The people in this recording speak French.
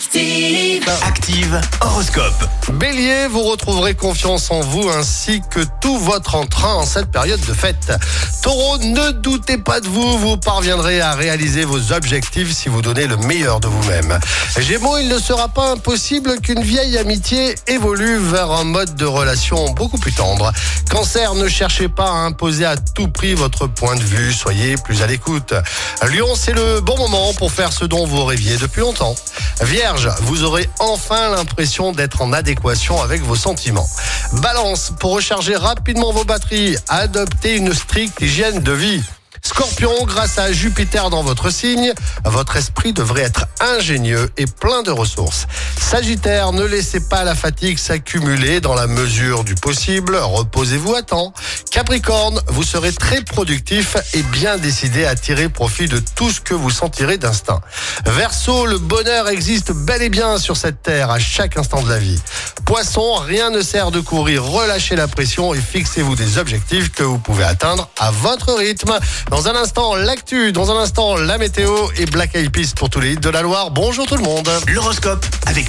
Active. Active Horoscope. Bélier, vous retrouverez confiance en vous ainsi que tout votre entrain en cette période de fête. Taureau, ne doutez pas de vous, vous parviendrez à réaliser vos objectifs si vous donnez le meilleur de vous-même. Gémeaux, il ne sera pas impossible qu'une vieille amitié évolue vers un mode de relation beaucoup plus tendre. Cancer, ne cherchez pas à imposer à tout prix votre point de vue, soyez plus à l'écoute. Lion, c'est le bon moment pour faire ce dont vous rêviez depuis longtemps. Vierge, vous aurez enfin l'impression d'être en adéquation avec vos sentiments. Balance, pour recharger rapidement vos batteries, adoptez une stricte hygiène de vie. Scorpion, grâce à Jupiter dans votre signe, votre esprit devrait être ingénieux et plein de ressources. Sagittaire, ne laissez pas la fatigue s'accumuler dans la mesure du possible, reposez-vous à temps. Capricorne, vous serez très productif et bien décidé à tirer profit de tout ce que vous sentirez d'instinct. Verseau, le bonheur existe bel et bien sur cette terre à chaque instant de la vie. Poisson, rien ne sert de courir, relâchez la pression et fixez-vous des objectifs que vous pouvez atteindre à votre rythme. Dans un instant, l'actu, dans un instant, la météo et Black Eyed Peas pour tous les hits de la Loire. Bonjour tout le monde. L'horoscope avec